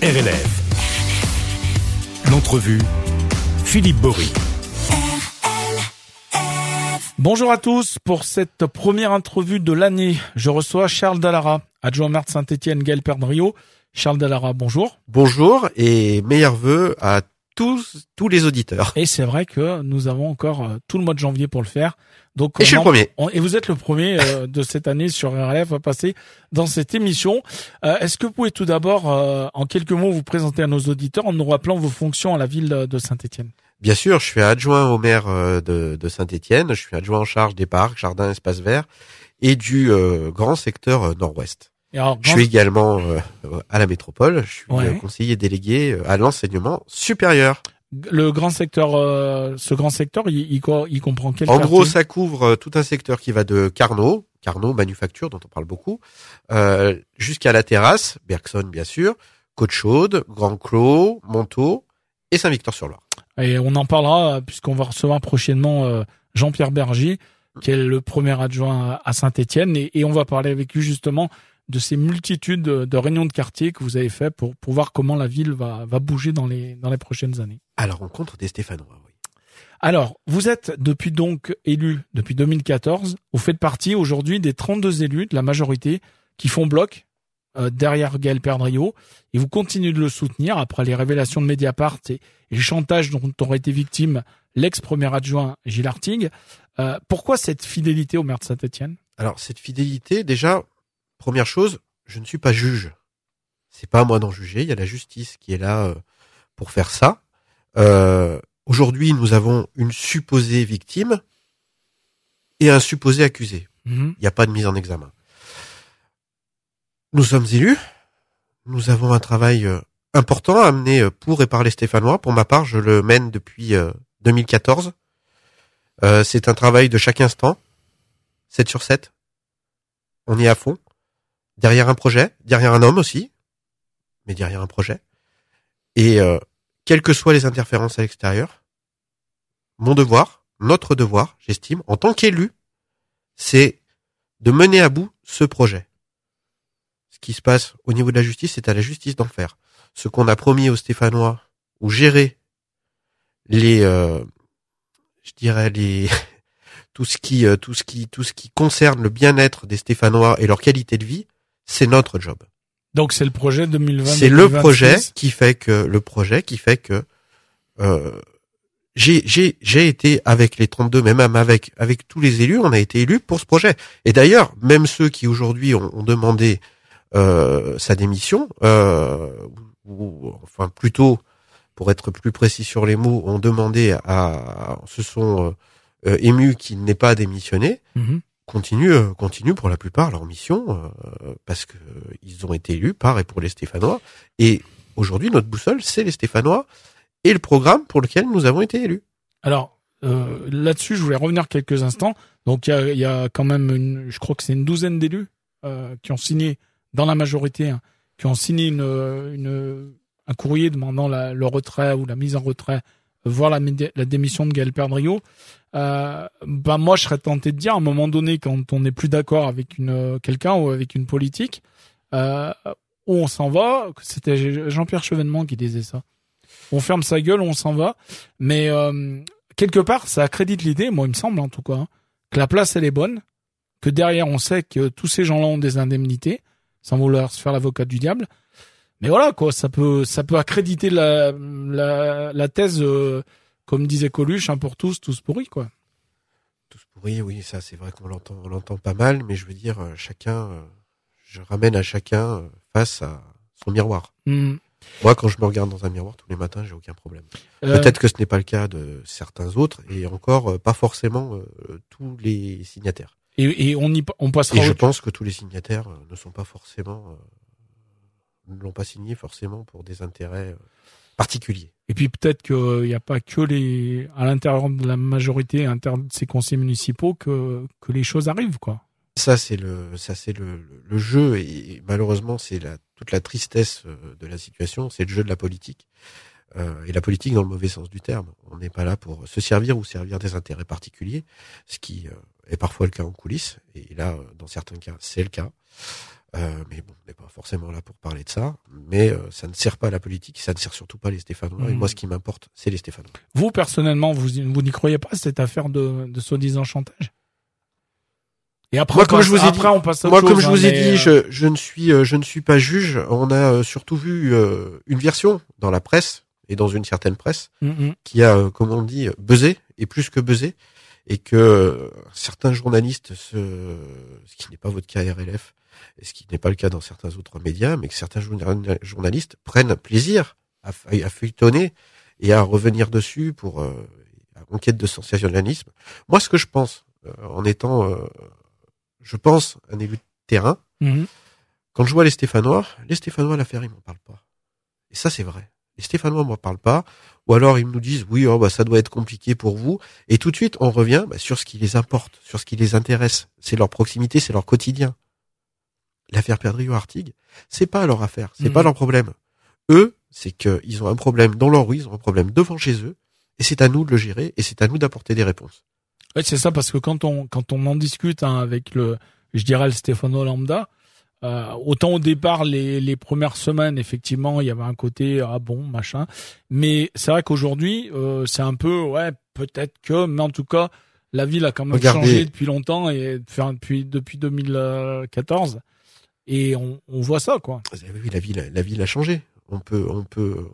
RLF. L'entrevue, Philippe Bory. Bonjour à tous. Pour cette première entrevue de l'année, je reçois Charles Dallara, adjoint maire de Saint-Etienne, Gaël Perdrio. Charles Dallara, bonjour. Bonjour et meilleurs vœux à tous, tous les auditeurs. Et c'est vrai que nous avons encore euh, tout le mois de janvier pour le faire. Donc, Et je suis le premier. on- et vous êtes le premier euh, de cette année sur RLF à passer dans cette émission. Euh, Est-ce que vous pouvez tout d'abord, euh, en quelques mots, vous présenter à nos auditeurs en nous rappelant vos fonctions à la ville de Saint-Etienne Bien sûr, je suis adjoint au maire de, de Saint-Étienne. Je suis adjoint en charge des parcs, jardins, espaces verts et du grand secteur nord-ouest. Et alors, Je suis également euh, à la métropole. Je suis Ouais. euh, conseiller délégué euh, à l'enseignement supérieur. le grand secteur, euh, ce grand secteur, il, il, il comprend quel En quartier gros, ça couvre euh, tout un secteur qui va de Carnot, Carnot manufacture dont on parle beaucoup, euh, jusqu'à la terrasse, Bergson bien sûr, Côte-Chaude, Grand-Clos, Montaut et Saint-Victor-sur-Loire. Et on en parlera puisqu'on va recevoir prochainement euh, Jean-Pierre Berger, qui est le premier adjoint à- à Saint-Étienne, et, et on va parler avec lui justement de ces multitudes de, réunions de quartier que vous avez fait pour, pour voir comment la ville va, va bouger dans les, dans les prochaines années. À la rencontre des Stéphanois, oui. Alors, vous êtes depuis donc élu depuis 2014. Vous faites partie aujourd'hui des 32 élus de la majorité qui font bloc euh, derrière Gaël Perdriau et vous continuez de le soutenir après les révélations de Mediapart et, et les chantages dont aurait été victime l'ex-premier adjoint Gilles Artigue. Euh, pourquoi cette fidélité au maire de Saint-Etienne Alors cette fidélité, déjà, première chose, je ne suis pas juge. C'est pas à moi d'en juger. Il y a la justice qui est là euh, pour faire ça. Euh, Aujourd'hui, nous avons une supposée victime et un supposé accusé. Il n'y a pas de mise en examen. Nous sommes élus. Nous avons un travail euh, important à mener pour et par les Stéphanois. Pour ma part, je le mène depuis euh, 2014. Euh, c'est un travail de chaque instant, 7 sur 7. On est à fond. Derrière un projet, derrière un homme aussi, mais derrière un projet. Et euh, quelles que soient les interférences à l'extérieur, mon devoir, notre devoir, j'estime, en tant qu'élu, c'est de mener à bout ce projet. Ce qui se passe au niveau de la justice, c'est à la justice d'en faire. Ce qu'on a promis aux Stéphanois, ou gérer les, euh, je dirais les, tout ce qui, euh, tout ce qui, tout ce qui concerne le bien-être des Stéphanois et leur qualité de vie, c'est notre job. Donc c'est le projet 2020. C'est le projet qui fait que le projet qui fait que euh, j'ai j'ai j'ai été avec les 32 même avec avec tous les élus, on a été élus pour ce projet. Et d'ailleurs, même ceux qui aujourd'hui ont, ont demandé euh, sa démission, euh, ou, ou- enfin plutôt pour être plus précis sur les mots, ont demandé à se sont euh, euh, émus qu'il n'ait pas démissionné Mhm. Continuent, euh, continuent pour la plupart leur mission euh, parce que euh, ils ont été élus par et pour les Stéphanois. Et aujourd'hui, notre boussole, c'est les Stéphanois et le programme pour lequel nous avons été élus. Alors euh, là-dessus, je voulais revenir quelques instants. Donc il y a, y a quand même, une, je crois que c'est une douzaine d'élus euh, qui ont signé dans la majorité, hein, qui ont signé une, une, un courrier demandant le retrait ou la mise en retrait, euh, voire la, la démission de Gaël Perdriau. Euh, ben moi, je serais tenté de dire, à un moment donné, quand on n'est plus d'accord avec une quelqu'un ou avec une politique, euh, on s'en va. C'était Jean-Pierre Chevènement qui disait ça. On ferme sa gueule, on s'en va. Mais euh, quelque part, ça accrédite l'idée, moi il me semble en tout cas, hein, que la place elle est bonne, que derrière on sait que tous ces gens-là ont des indemnités, sans vouloir se faire l'avocat du diable. Mais voilà quoi, ça peut ça peut accréditer la la, la thèse, euh, comme disait Coluche, un pour tous, tous pourris quoi. Tous pourris, oui, ça c'est vrai qu'on l'entend, on l'entend pas mal, mais je veux dire, euh, chacun, euh, je ramène à chacun face à son miroir. Hmm. Moi, quand je me regarde dans un miroir tous les matins, j'ai aucun problème. Euh, Peut-être que ce n'est pas le cas de certains autres, et encore pas forcément euh, tous les signataires. et, et on y on passera. Et je pense que tous les signataires ne sont pas forcément, ne l'ont pas signé forcément pour des intérêts euh, particuliers. Et puis peut-être qu'il n'y a pas que les à l'intérieur de la majorité, à l'intérieur de ces conseils municipaux que que les choses arrivent quoi. Ça c'est le, ça c'est le, jeu et malheureusement c'est la toute la tristesse euh, de la situation, c'est le jeu de la politique. Euh, et la politique dans le mauvais sens du terme. On n'est pas là pour se servir ou servir des intérêts particuliers, ce qui euh, est parfois le cas en coulisses. Et là, euh, dans certains cas, c'est le cas. Euh, mais bon, on n'est pas forcément là pour parler de ça. Mais euh, ça ne sert pas à la politique, ça ne sert surtout pas les Stéphanois. Et Mhm. moi, ce qui m'importe, c'est les Stéphanois. Vous, personnellement, vous, vous n'y croyez pas, cette affaire de, de soi-disant chantage? Et après, Moi, comme je vous ai dit- on passe à Moi, autre comme chose, je vous ai mais, dit, je, je ne suis, euh, je ne suis pas juge. On a euh, surtout vu euh, une version dans la presse et dans une certaine presse mm, mm. qui a, comme on dit, buzzé et plus que buzzé, et que certains journalistes, se, ce qui n'est pas votre cas RLF, ce qui n'est pas le cas dans certains autres médias, mais que certains journa- journalistes prennent plaisir à, à feuilletonner et à revenir dessus pour euh, en quête de sensationnalisme. Moi, ce que je pense, euh, en étant, euh, je pense, un élu de terrain, Mhm. quand je vois les Stéphanois, les Stéphanois, l'affaire, ils m'en parlent pas. Et ça, c'est vrai. Les Stéphanois m'en parlent pas. Ou alors, ils nous disent, oui, oh, bah, ça doit être compliqué pour vous. Et tout de suite, on revient bah, sur ce qui les importe, sur ce qui les intéresse. C'est leur proximité, c'est leur quotidien. L'affaire Perdriau-Artigue, c'est pas leur affaire, c'est Mhm. pas leur problème. Eux, c'est qu'ils ont un problème dans leur rue, ils ont un problème devant chez eux. Et c'est à nous de le gérer et c'est à nous d'apporter des réponses. Ouais, c'est ça, parce que quand on, quand on en discute hein, avec le, je dirais le Stefano Lambda, euh, autant au départ, les, les premières semaines, effectivement, il y avait un côté, ah bon, machin. Mais c'est vrai qu'aujourd'hui, euh, c'est un peu, ouais, peut-être que, mais en tout cas, la ville a quand même Regardez. changé depuis longtemps et enfin, depuis, depuis 2014. Et on, on voit ça, quoi. Avez vu, la ville, la ville a changé. On peut, on peut,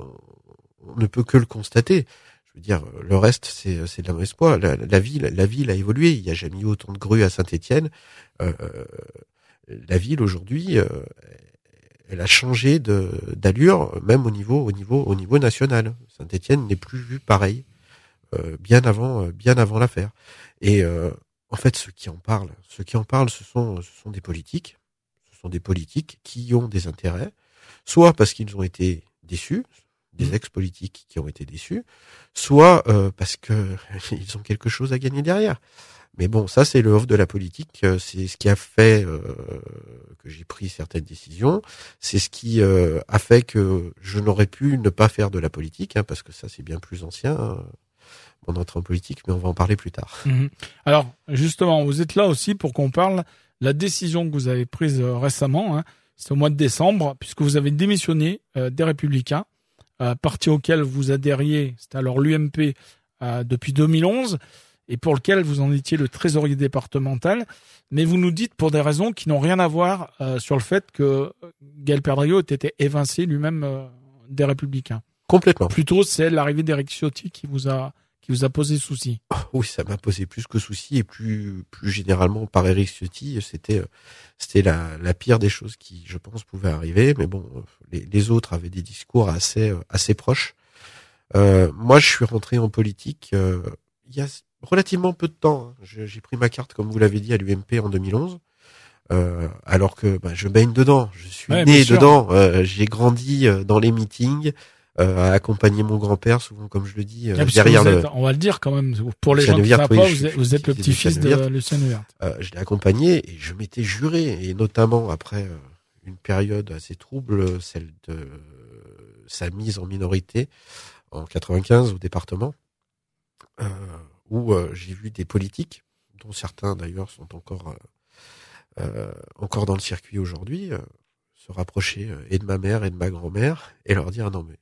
on ne peut que le constater. Je veux dire, le reste, c'est, c'est de la mauvaise. La, ville, la ville a évolué. Il n'y a jamais eu autant de grues à Saint-Étienne. Euh, la ville aujourd'hui, euh, elle a changé d'allure, même au niveau, au niveau, au niveau national. Saint-Étienne n'est plus vu pareil, euh, bien avant, euh, bien avant l'affaire. Et euh, en fait, ceux qui en parlent, ceux qui en parlent, ce sont, ce sont des politiques. Sont des politiques qui ont des intérêts, soit parce qu'ils ont été déçus, des Mhm. ex-politiques qui ont été déçus, soit euh, parce que ils ont quelque chose à gagner derrière. Mais bon, ça c'est le off de la politique, euh, c'est ce qui a fait euh, que j'ai pris certaines décisions, c'est ce qui euh, a fait que je n'aurais pu ne pas faire de la politique, hein, parce que ça c'est bien plus ancien, hein, mon entrée en politique, mais on va en parler plus tard. Mhm. Alors, justement, vous êtes là aussi pour qu'on parle la décision que vous avez prise euh, récemment. Hein, c'est au mois de décembre, puisque vous avez démissionné euh, des Républicains, euh, parti auquel vous adhériez, c'était alors l'UMP euh, depuis 2011, et pour lequel vous en étiez le trésorier départemental. Mais vous nous dites pour des raisons qui n'ont rien à voir euh, sur le fait que Gaël Perdriau ait été évincé lui-même euh, des Républicains. Complètement. Plutôt, c'est l'arrivée d'Éric Ciotti qui vous a qui vous a posé souci. Oui, ça m'a posé plus que souci et plus plus généralement par Eric Ciotti, c'était euh, c'était la, la pire des choses qui, je pense, pouvaient arriver. Mais bon, euh, les, les autres avaient des discours assez euh, assez proches. Euh, moi, je suis rentré en politique euh, il y a relativement peu de temps. hein. J'ai pris ma carte, comme vous l'avez dit, à l'UMP en 2011. Euh, alors que bah, je baigne dedans, je suis Ouais, né dedans, euh, j'ai grandi dans les meetings, euh, à accompagner mon grand-père, souvent comme je le dis, euh, Ah, derrière le, on va le dire quand même, pour les Lucien gens qui ne savent pas, je vous êtes, vous êtes le petit-fils de Lucien euh, je l'ai accompagné et je m'étais juré, et notamment après euh, une période assez trouble, celle de euh, sa mise en minorité en 95 au département, euh, où j'ai vu des politiques, dont certains d'ailleurs sont encore encore dans le circuit aujourd'hui, euh, se rapprocher euh, et de ma mère et de ma grand-mère et leur dire non mais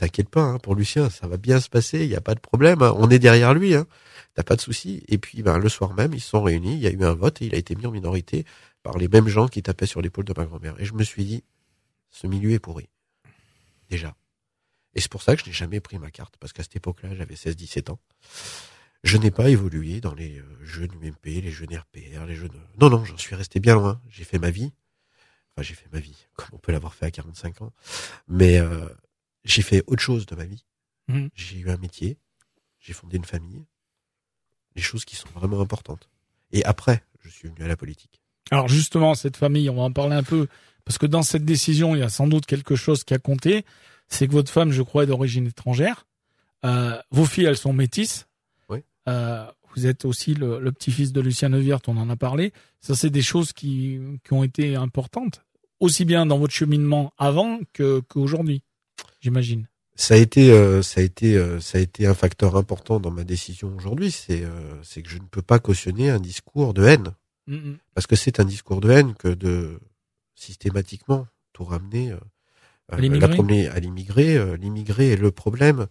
t'inquiète pas hein, pour Lucien, ça va bien se passer, il n'y a pas de problème, hein, on est derrière lui. Hein t'as pas de souci. Et puis, ben, le soir même, ils se sont réunis, il y a eu un vote et il a été mis en minorité par les mêmes gens qui tapaient sur l'épaule de ma grand-mère. Et je me suis dit, ce milieu est pourri. Déjà. Et c'est pour ça que je n'ai jamais pris ma carte, parce qu'à cette époque-là, j'avais 16-17 ans. Je n'ai pas évolué dans les euh, jeunes UMP, les jeunes RPR, les jeunes... Non, non, j'en suis resté bien loin. J'ai fait ma vie. Enfin, j'ai fait ma vie, comme on peut l'avoir fait à 45 ans. Mais euh, j'ai fait autre chose de ma vie. Mhm. J'ai eu un métier. J'ai fondé une famille les choses qui sont vraiment importantes. Et après, je suis venu à la politique. Alors justement, cette famille, on va en parler un peu, parce que dans cette décision, il y a sans doute quelque chose qui a compté. C'est que votre femme, je crois, est d'origine étrangère. Euh, vos filles, elles sont métisses. Oui. Euh, vous êtes aussi le, le petit-fils de Lucien Neuwirth, on en a parlé. Ça, c'est des choses qui, qui ont été importantes, aussi bien dans votre cheminement avant que qu'aujourd'hui, j'imagine. Ça a été, euh, ça a été, euh, ça a été un facteur important dans ma décision aujourd'hui. C'est, euh, c'est que je ne peux pas cautionner un discours de haine, Mhm. parce que c'est un discours de haine que de systématiquement tout ramener euh, À euh, l'immigré à l'immigré. Euh, L'immigré est le problème.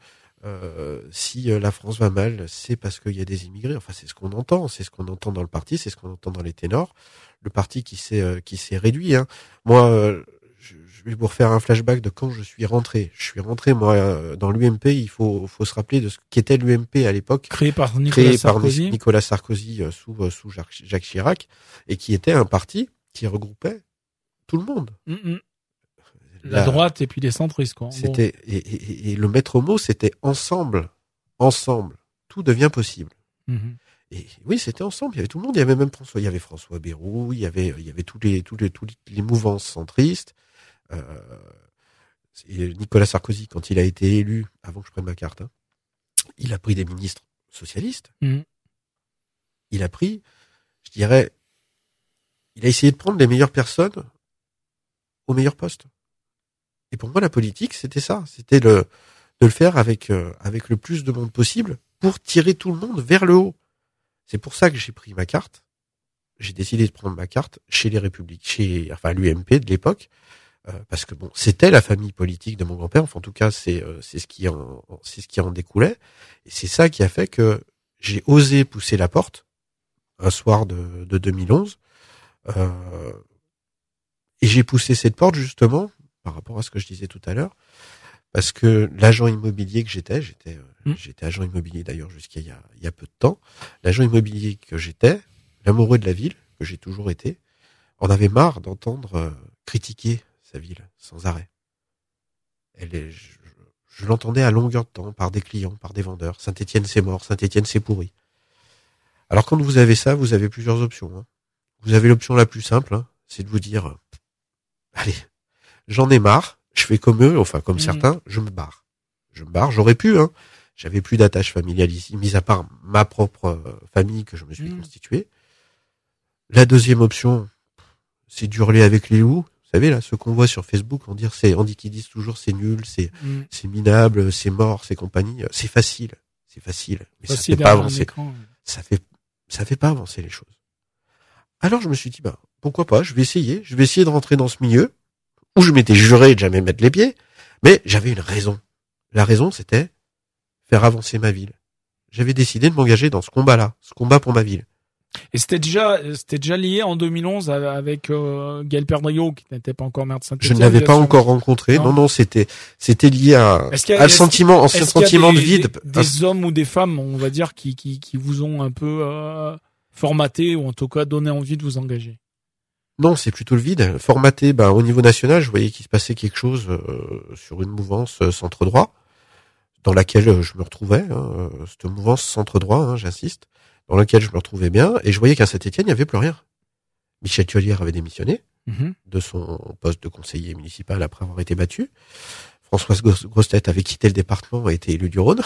Euh, si euh, la France va mal, c'est parce qu'il y a des immigrés. Enfin, c'est ce qu'on entend, c'est ce qu'on entend dans le parti, c'est ce qu'on entend dans les ténors. Le parti qui s'est euh, qui s'est réduit. Hein. Moi, euh, je, vais vous refaire un flashback de quand je suis rentré. Je suis rentré moi euh, dans l'UMP. Il faut faut se rappeler de ce qu'était l'UMP à l'époque Créé par Nicolas créé par Sarkozy. Nicolas Sarkozy euh, sous, euh, sous Jacques, Chirac, et qui était un parti qui regroupait tout le monde. Mm, mm. La, droite et puis les centristes, quoi. C'était et, et- et le maître mot, c'était ensemble, ensemble, tout devient possible. Mhm. Et oui, c'était ensemble. Il y avait tout le monde. Il y avait même François. Il y avait François Bayrou. Il y avait, il y avait tous les, tous les, tous les mouvances centristes. Euh, et Nicolas Sarkozy, quand il a été élu, avant que je prenne ma carte, hein, il a pris des ministres socialistes. Mhm. Il a pris, je dirais, il a essayé de prendre les meilleures personnes au meilleur poste. Et pour moi, la politique, c'était ça. C'était le, de le faire avec, euh, avec le plus de monde possible pour tirer tout le monde vers le haut. C'est pour ça que j'ai pris ma carte. J'ai décidé de prendre ma carte chez les Républiques, chez, enfin, l'UMP de l'époque. euh, parce que bon, c'était la famille politique de mon grand-père. Enfin, en tout cas, c'est euh, c'est ce qui en c'est ce qui en découlait. Et c'est ça qui a fait que j'ai osé pousser la porte un soir de, de 2011. Euh, et j'ai poussé cette porte justement par rapport à ce que je disais tout à l'heure, parce que l'agent immobilier que j'étais, j'étais euh, Mm. j'étais agent immobilier d'ailleurs jusqu'à il y a, il y a peu de temps, l'agent immobilier que j'étais, l'amoureux de la ville que j'ai toujours été, en avait marre d'entendre euh, critiquer sa ville sans arrêt. Elle est, je, je l'entendais à longueur de temps par des clients, par des vendeurs. Saint-Étienne c'est mort, Saint-Étienne c'est pourri. Alors quand vous avez ça, vous avez plusieurs options. hein. Vous avez l'option la plus simple, hein, c'est de vous dire, euh, allez, j'en ai marre, je fais comme eux, enfin comme certains, je me barre. Je me barre, j'aurais pu, hein. J'avais plus d'attache familiale ici, mis à part ma propre euh, famille que je me suis Mhm. constituée. La deuxième option, c'est d'hurler avec les loups. Vous savez, là, ce qu'on voit sur Facebook, on, dire c'est, on dit qu'ils disent toujours c'est nul, c'est, Mm. c'est minable, c'est mort, c'est compagnie. C'est facile. C'est facile. Mais ça fait pas avancer écran. ça fait ça fait pas avancer les choses. Alors je me suis dit bah pourquoi pas, je vais essayer, je vais essayer de rentrer dans ce milieu où je m'étais juré de jamais mettre les pieds, mais j'avais une raison. La raison c'était faire avancer ma ville. J'avais décidé de m'engager dans ce combat-là, ce combat pour ma ville. Et c'était déjà, c'était déjà lié en 2011 avec euh, Gaël Perdriau, qui n'était pas encore maire de Je Saint-Étienne. ne l'avais pas encore rencontré. Non. Non non, c'était c'était lié à, y a- à le sentiment, sentiment de des- vide. Des, des hommes ou des femmes, on va dire, qui, qui, qui vous ont un peu euh, formaté ou en tout cas donné envie de vous engager? Non, c'est plutôt le vide. Formaté, ben, au niveau national, je voyais qu'il se passait quelque chose euh, sur une mouvance euh, centre droit, dans laquelle euh, je me retrouvais. Hein, cette mouvance centre droit, hein, j'insiste, dans laquelle je me retrouvais bien, et je voyais qu'à Saint-Étienne, il n'y avait plus rien. Michel Thiolière avait démissionné Mhm. de son poste de conseiller municipal après avoir été battu. Françoise Gros- Grossetête avait quitté le département et été élu du Rhône.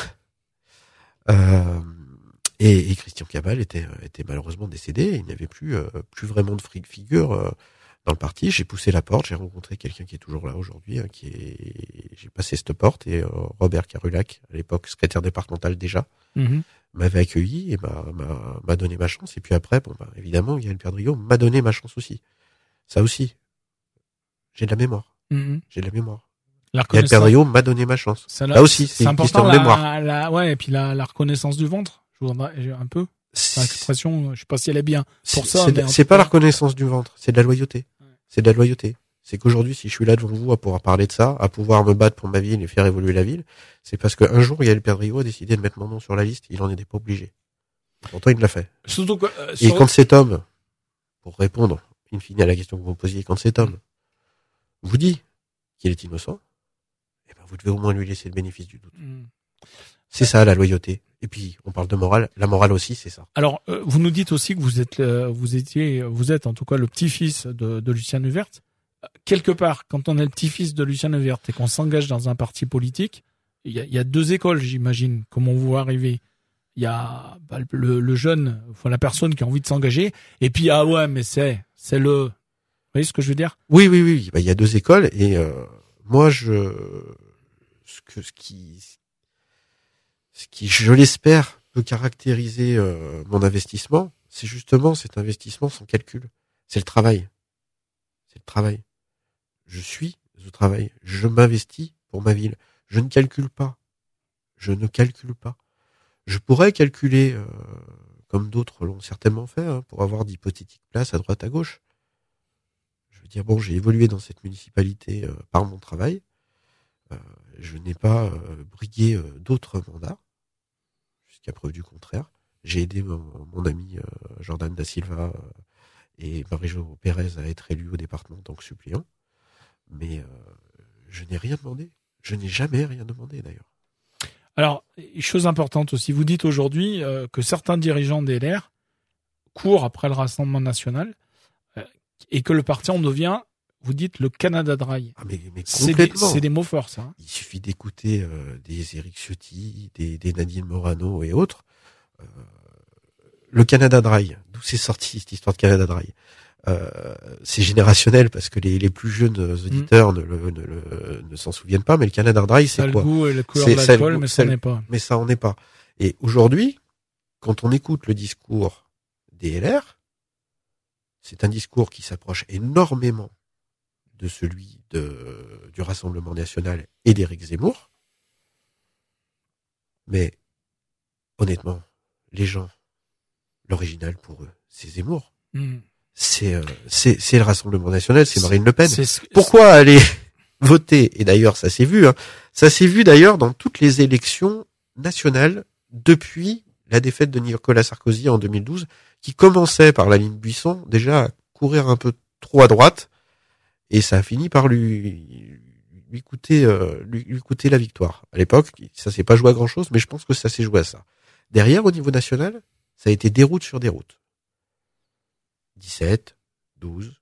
Euh, et, et Christian Cabal était, euh, était malheureusement décédé. Il n'y avait plus, euh, plus vraiment de figure euh, dans le parti. J'ai poussé la porte. J'ai rencontré quelqu'un qui est toujours là aujourd'hui. hein, qui est, j'ai passé cette porte et euh, Robert Carulac, à l'époque secrétaire départemental déjà, Mhm. m'avait accueilli et m'a, m'a, m'a donné ma chance. Et puis après, bon, bah, évidemment, Yann Perdriau m'a donné ma chance aussi. Ça aussi. J'ai de la mémoire. Mhm. J'ai de la mémoire. La Yann. Perdriau m'a donné ma chance. Ça, Là aussi, c'est une important, question de la- mémoire. la- ouais, et puis la, la reconnaissance du ventre. Je un peu. L'expression, je sais pas si elle est bien. pour c'est- ça, c'est- pas la reconnaissance du ventre, c'est de la loyauté. C'est de la loyauté. C'est qu'aujourd'hui, si je suis là devant vous à pouvoir parler de ça, à pouvoir me battre pour ma ville et faire évoluer la ville, c'est parce qu'un jour, Yann Perdriau a décidé de mettre mon nom sur la liste. Il en était pas obligé. Pourtant, il l'a fait. Surtout que, euh, Et quand cet homme, pour répondre, in fine, à la question que vous me posiez, quand cet homme vous dit qu'il est innocent, eh ben, vous devez au moins lui laisser le bénéfice du doute. Mhm. C'est ça, la loyauté. Et puis, on parle de morale. La morale aussi, c'est ça. Alors, euh, vous nous dites aussi que vous êtes, euh, vous étiez, vous êtes en tout cas le petit-fils de, de Lucien Nevert. Euh, Quelque part, quand on est le petit-fils de Lucien Nevert et qu'on s'engage dans un parti politique, il y a, y a deux écoles, j'imagine, comment on vous voit arriver. Il y a bah, le, le jeune, enfin la personne qui a envie de s'engager, et puis ah ouais, mais c'est, c'est le, vous voyez ce que je veux dire? Oui, oui, oui. Bah, il y a deux écoles et euh, moi, je, ce que ce qui, ce qui, je l'espère, peut caractériser euh, mon investissement, c'est justement cet investissement sans calcul. C'est le travail. C'est le travail. Je suis au travail. Je m'investis pour ma ville. Je ne calcule pas. Je ne calcule pas. Je pourrais calculer, euh, comme d'autres l'ont certainement fait, hein, pour avoir d'hypothétiques places à droite à gauche. Je veux dire, bon, j'ai évolué dans cette municipalité euh, par mon travail. Euh, je n'ai pas brigué d'autres mandats, jusqu'à preuve du contraire. J'ai aidé mon, ami Jordan da Silva et Marie-Jo Pérez à être élu au département en tant que suppléant. Mais je n'ai rien demandé. Je n'ai jamais rien demandé d'ailleurs. Alors, chose importante aussi, vous dites aujourd'hui euh, que certains dirigeants des LR courent après le Rassemblement national euh, et que le parti en devient, vous dites, le Canada Dry. Ah mais, mais complètement. C'est des, mots forts, ça. Hein. Il suffit d'écouter euh, des Éric Ciotti, des, des, Nadine Morano et autres. le Canada Dry, d'où c'est sorti cette histoire de Canada Dry? Euh, c'est générationnel parce que les, les plus jeunes auditeurs mm. ne, le, ne, ne s'en souviennent pas, mais le Canada Dry, c'est quoi le goût et la couleur de l'alcool, mais ça n'est pas. Mais ça en est pas. Et aujourd'hui, quand on écoute le discours des LR, c'est un discours qui s'approche énormément de celui de, du Rassemblement national et d'Éric Zemmour. Mais honnêtement, les gens, l'original pour eux, c'est Zemmour. Mm c'est euh, c'est c'est le Rassemblement national, c'est Marine Le Pen. Pourquoi aller voter? Et d'ailleurs, ça s'est vu. Hein, ça s'est vu d'ailleurs dans toutes les élections nationales depuis la défaite de Nicolas Sarkozy en 2012, qui commençait par la ligne Buisson déjà à courir un peu trop à droite, et ça a fini par lui lui coûter euh, lui, coûter la victoire. À l'époque, ça s'est pas joué à grand chose, mais je pense que ça s'est joué à ça. Derrière, au niveau national, ça a été déroute sur déroute. 17, 12,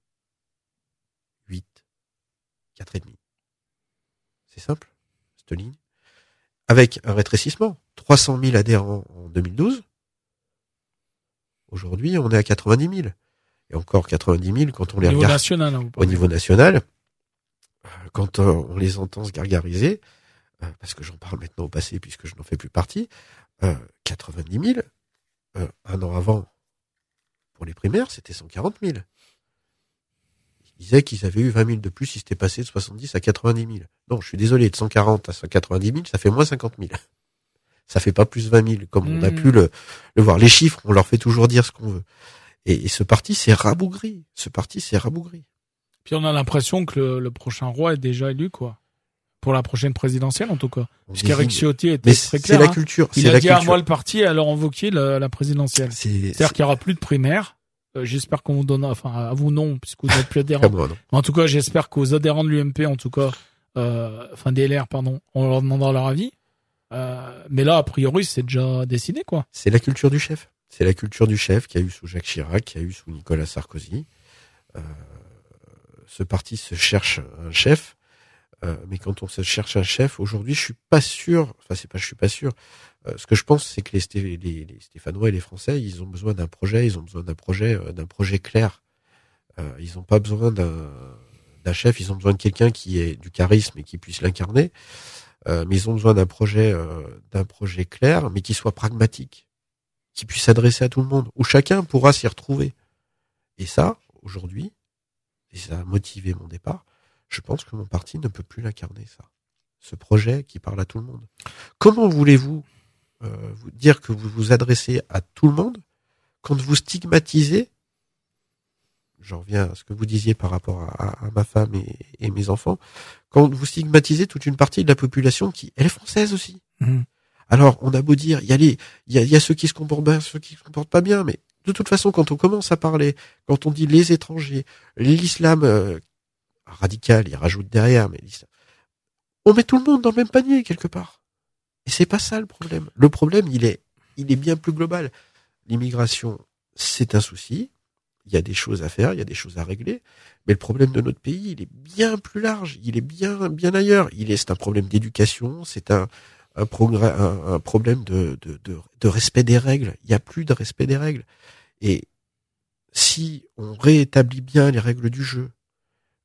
8, 4,5. C'est simple, cette ligne. Avec un rétrécissement, 300 000 adhérents en 2012. Aujourd'hui, on est à 90 000. Et encore 90 000 quand on les regarde national, hein, au niveau national. Euh, quand euh, on les entend se gargariser, euh, parce que j'en parle maintenant au passé puisque je n'en fais plus partie, 90 000, un an avant, pour les primaires, c'était 140 000. Ils disaient qu'ils avaient eu 20 000 de plus si c'était passé de 70 à 90 000. Non, je suis désolé, de 140 à 190 000, ça fait moins 50 000. Ça fait pas plus 20 000, comme on a hmm. pu le, voir. Les chiffres, on leur fait toujours dire ce qu'on veut. Et, ce parti s'est rabougri. Ce parti s'est rabougri. Puis on a l'impression que le, prochain roi est déjà élu, quoi pour la prochaine présidentielle en tout cas. Parce qu'Eric Ciotti était très clair. C'est la hein. culture. Il a la dit culture. à moi le parti, alors on la, la présidentielle. C'est-à-dire qu'il y aura plus de primaires. Euh, j'espère qu'on vous donne, enfin à vous non, puisque vous n'êtes plus adhérent. en tout cas, j'espère qu'aux adhérents de l'UMP, en tout cas, euh, enfin des LR, pardon, on leur demandera leur avis. Euh, mais là, a priori, c'est déjà décidé, quoi. C'est la culture du chef. C'est la culture du chef qui a eu sous Jacques Chirac, qui a eu sous Nicolas Sarkozy. Euh, ce parti se cherche un chef. Euh, mais quand on se cherche un chef, aujourd'hui, je suis pas sûr. Enfin, c'est pas, je suis pas sûr. Euh, ce que je pense, c'est que les, Stéphanois et les Français, ils ont besoin d'un projet. Ils ont besoin d'un projet, d'un projet clair. ils n'ont pas besoin d'un chef. Ils ont besoin de quelqu'un qui ait du charisme et qui puisse l'incarner. mais ils ont besoin d'un projet clair, mais qui soit pragmatique, qui puisse s'adresser à tout le monde, où chacun pourra s'y retrouver. Et ça, aujourd'hui, et ça a motivé mon départ, je pense que mon parti ne peut plus l'incarner, ça. Ce projet qui parle à tout le monde. Comment voulez-vous euh, dire que vous vous adressez à tout le monde quand vous stigmatisez J'en reviens à ce que vous disiez par rapport à, ma femme et, mes enfants. Quand vous stigmatisez toute une partie de la population qui, elle est française aussi. Mmh. Alors, on a beau dire, il y a les, il y a, ceux qui se comportent bien, ceux qui se comportent pas bien, mais de toute façon, quand on commence à parler, quand on dit les étrangers, l'islam euh, radical, il rajoute derrière, mais on met tout le monde dans le même panier quelque part. Et c'est pas ça le problème. Le problème, il est, il est bien plus global. L'immigration, c'est un souci. Il y a des choses à faire, il y a des choses à régler. Mais le problème de notre pays, il est bien plus large. Il est bien, bien ailleurs. Il est, c'est un problème d'éducation. C'est un, un, problème de, respect des règles. Il n'y a plus de respect des règles. Et si on réétablit bien les règles du jeu,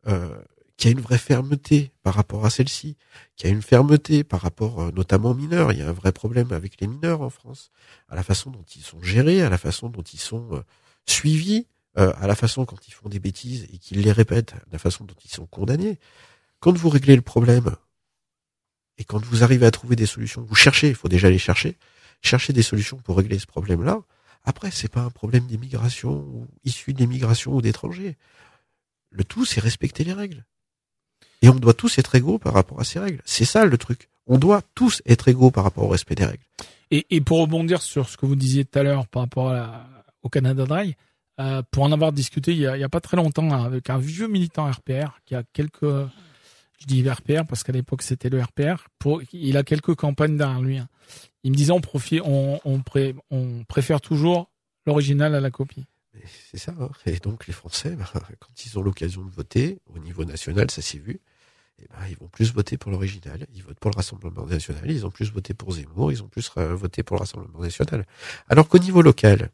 euh, qui a une vraie fermeté par rapport à celle-ci, qui a une fermeté par rapport euh, notamment aux mineurs. Il y a un vrai problème avec les mineurs en France, à la façon dont ils sont gérés, à la façon dont ils sont euh, suivis. euh, à la façon quand ils font des bêtises et qu'ils les répètent, la façon dont ils sont condamnés. Quand vous réglez le problème et quand vous arrivez à trouver des solutions, vous cherchez, il faut déjà les chercher, chercher des solutions pour régler ce problème-là. Après, c'est pas un problème d'immigration ou issu d'immigration ou d'étrangers. Le tout, c'est respecter les règles. Et on doit tous être égaux par rapport à ces règles. C'est ça le truc. On doit tous être égaux par rapport au respect des règles. Et, et pour rebondir sur ce que vous disiez tout à l'heure par rapport à au Canada Dry, euh, pour en avoir discuté il y, a, il y a pas très longtemps avec un vieux militant RPR qui a quelques, je dis RPR parce qu'à l'époque c'était le RPR, il a quelques campagnes derrière lui. Hein. Il me disait on, préfère toujours l'original à la copie. C'est ça. Hein. Et donc les Français, ben, quand ils ont l'occasion de voter au niveau national, ça s'est vu. Et ben, ils vont plus voter pour l'original. Ils votent pour le Rassemblement national. Ils ont plus voté pour Zemmour. Ils ont plus euh, voté pour le Rassemblement national. Alors qu'au niveau local,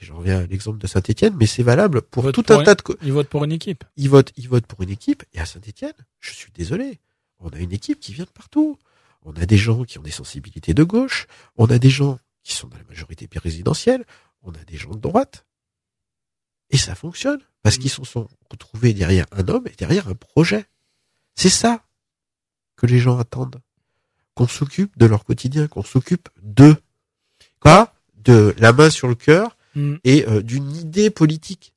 et je reviens à l'exemple de Saint-Etienne, mais c'est valable pour tout un tas de... Ils votent pour une équipe. Ils votent, ils votent pour une équipe. Et à Saint-Etienne, je suis désolé, on a une équipe qui vient de partout. On a des gens qui ont des sensibilités de gauche. On a des gens qui sont dans la majorité présidentielle. On a des gens de droite. Et ça fonctionne. Parce qu'ils se sont retrouvés derrière un homme et derrière un projet. C'est ça que les gens attendent. Qu'on s'occupe de leur quotidien, qu'on s'occupe d'eux. Pas de la main sur le cœur mm. et euh, d'une idée politique.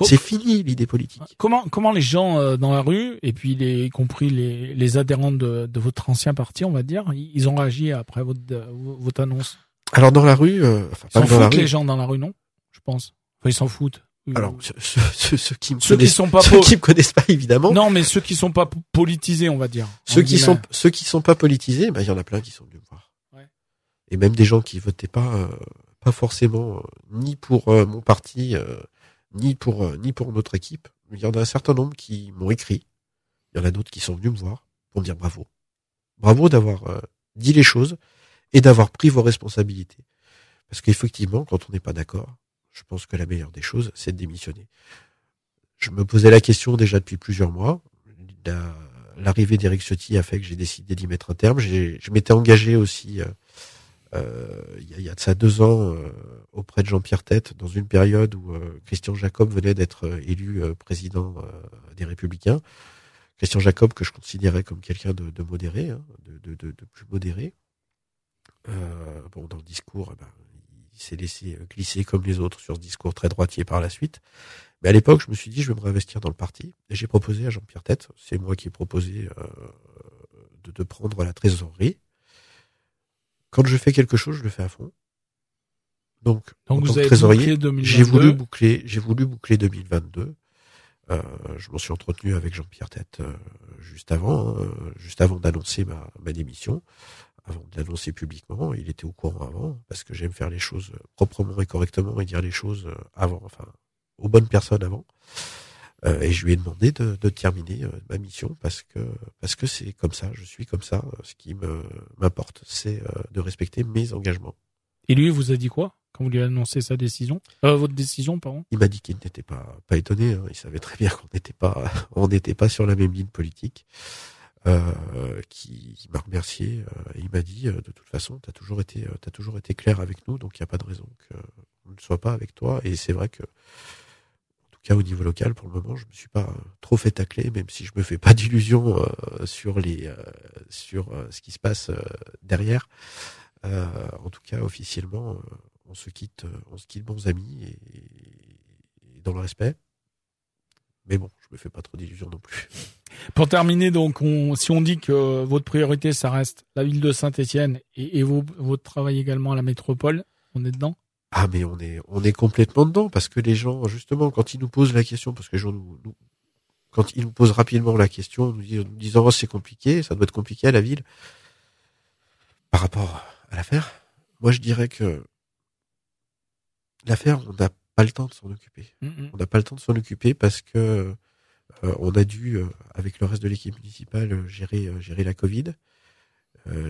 C'est fini l'idée politique. Comment comment les gens euh, dans la rue et puis les y compris les, les adhérents de, de votre ancien parti, on va dire, ils ont réagi après votre votre annonce? Alors dans la rue, euh, enfin, ils s'en foutent les gens dans la rue, non? Je pense. Enfin, ils s'en foutent. Alors ceux, ceux, ceux, qui me ceux qui sont pas ceux qui me connaissent pas évidemment. Non, mais ceux qui sont pas politisés, on va dire. Ceux qui sont ceux qui sont pas politisés, ben il y en a plein qui sont venus me voir. Ouais. Et même des gens qui votaient pas euh, pas forcément euh, ni pour euh, mon parti ni pour ni pour notre équipe. Il y en a un certain nombre qui m'ont écrit. Il y en a d'autres qui sont venus me voir pour me dire bravo. Bravo d'avoir dit les choses et d'avoir pris vos responsabilités. Parce qu'effectivement, quand on n'est pas d'accord, je pense que la meilleure des choses, c'est de démissionner. Je me posais la question déjà depuis plusieurs mois. L'arrivée d'Eric Ciotti a fait que j'ai décidé d'y mettre un terme. Je m'étais engagé aussi euh, euh, il, y a, de ça deux ans euh, auprès de Jean-Pierre Tête dans une période où euh, Christian Jacob venait d'être euh, élu président des Républicains. Christian Jacob que je considérais comme quelqu'un de, de, modéré, hein, de, de, de, plus modéré. bon, dans le discours, eh ben, il s'est laissé glisser comme les autres sur ce discours très droitier par la suite. Mais à l'époque, je me suis dit, je vais me réinvestir dans le parti. Et j'ai proposé à Jean-Pierre Tête, c'est moi qui ai proposé euh, de, de, prendre la trésorerie. Quand je fais quelque chose, je le fais à fond. Donc, Donc vous avez trésorier, j'ai voulu boucler, j'ai voulu boucler 2022. Euh, je m'en suis entretenu avec Jean-Pierre Tête euh, juste avant, hein, juste avant d'annoncer ma, ma démission avant de l'annoncer publiquement. Il était au courant avant, parce que j'aime faire les choses proprement et correctement et dire les choses avant, enfin, aux bonnes personnes avant. Euh, et je lui ai demandé de, de terminer euh, ma mission parce que parce que c'est comme ça, je suis comme ça. Ce qui me m'importe, c'est euh, de respecter mes engagements. Et lui, vous a dit quoi quand vous lui avez annoncé sa décision, euh, votre décision, pardon? Il m'a dit qu'il n'était pas pas étonné. Hein. Il savait très bien qu'on n'était pas on n'était pas sur la même ligne politique euh, qui, qui m'a remercié euh, et il m'a dit euh, de toute façon t'as toujours été euh, t'as toujours été clair avec nous donc il n'y a pas de raison qu'on ne soit pas avec toi et c'est vrai que cas au niveau local pour le moment je me suis pas trop fait tacler même si je me fais pas d'illusions sur les sur ce qui se passe derrière. En tout cas officiellement on se quitte on se quitte bons amis et, et dans le respect. Mais bon, je me fais pas trop d'illusions non plus. Pour terminer, donc, on, si on dit que votre priorité, ça reste la ville de Saint-Étienne et, et vos, votre travail également à la métropole, on est dedans? Ah, mais on est, on est complètement dedans parce que les gens, justement, quand ils nous posent la question, parce que les gens nous, nous quand ils nous posent rapidement la question, nous, disent, nous disant oh, c'est compliqué, ça doit être compliqué à la ville, par rapport à l'affaire, moi je dirais que l'affaire, on a pas le temps de s'en occuper. Mm -hmm. On n'a pas le temps de s'en occuper parce que euh, on a dû, euh, avec le reste de l'équipe municipale, gérer euh, gérer la Covid,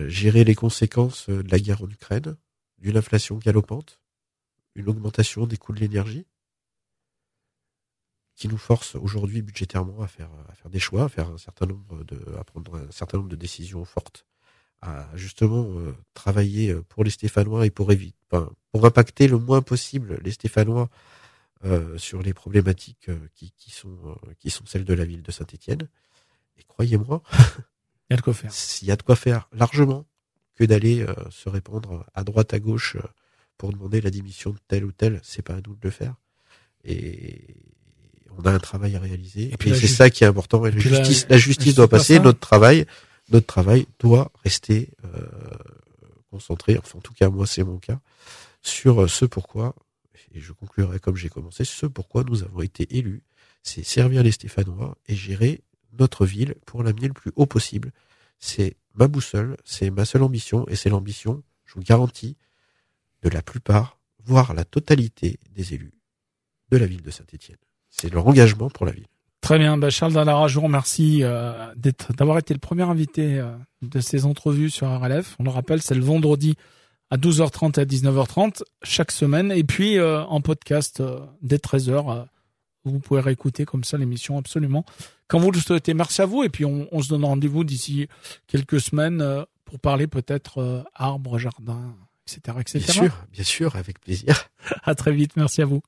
gérer les conséquences de la guerre en Ukraine, d'une inflation galopante, une augmentation des coûts de l'énergie, qui nous force aujourd'hui budgétairement à faire à faire des choix, à faire un certain nombre de à prendre un certain nombre de décisions fortes, à justement travailler pour les Stéphanois et pour éviter, enfin, pour impacter le moins possible les Stéphanois euh, sur les problématiques euh, qui, qui sont euh, qui sont celles de la ville de Saint-Étienne. Et croyez-moi, Il y a de quoi faire. s'il y a de quoi faire largement que d'aller euh, se répandre à droite à gauche euh, pour demander la démission de tel ou tel, c'est pas à nous de le faire. Et on a un travail à réaliser. Et Et, c'est ça qui est important. Et la justice, la justice doit pas passer. Notre travail, notre travail doit rester euh, concentré. Enfin, en tout cas, moi, c'est mon cas sur ce pourquoi. Et je conclurai comme j'ai commencé. Ce pourquoi nous avons été élus, c'est servir les Stéphanois et gérer notre ville pour l'amener le plus haut possible. C'est ma boussole, c'est ma seule ambition et c'est l'ambition, je vous le garantis, de la plupart, voire la totalité des élus de la ville de Saint-Étienne. C'est leur engagement pour la ville. Très bien, bah Charles Dallara, je vous remercie euh, d'avoir été le premier invité euh, de ces entrevues sur RLF. On le rappelle, c'est le vendredi à 12h30 et à 19h30 chaque semaine, et puis euh, en podcast dès 13h. euh, vous pouvez réécouter comme ça l'émission absolument quand vous le souhaitez. Merci à vous, et puis on, on se donne rendez-vous d'ici quelques semaines pour parler peut-être arbres, jardins, etc., etc. Bien sûr, bien sûr, avec plaisir. À très vite, merci à vous.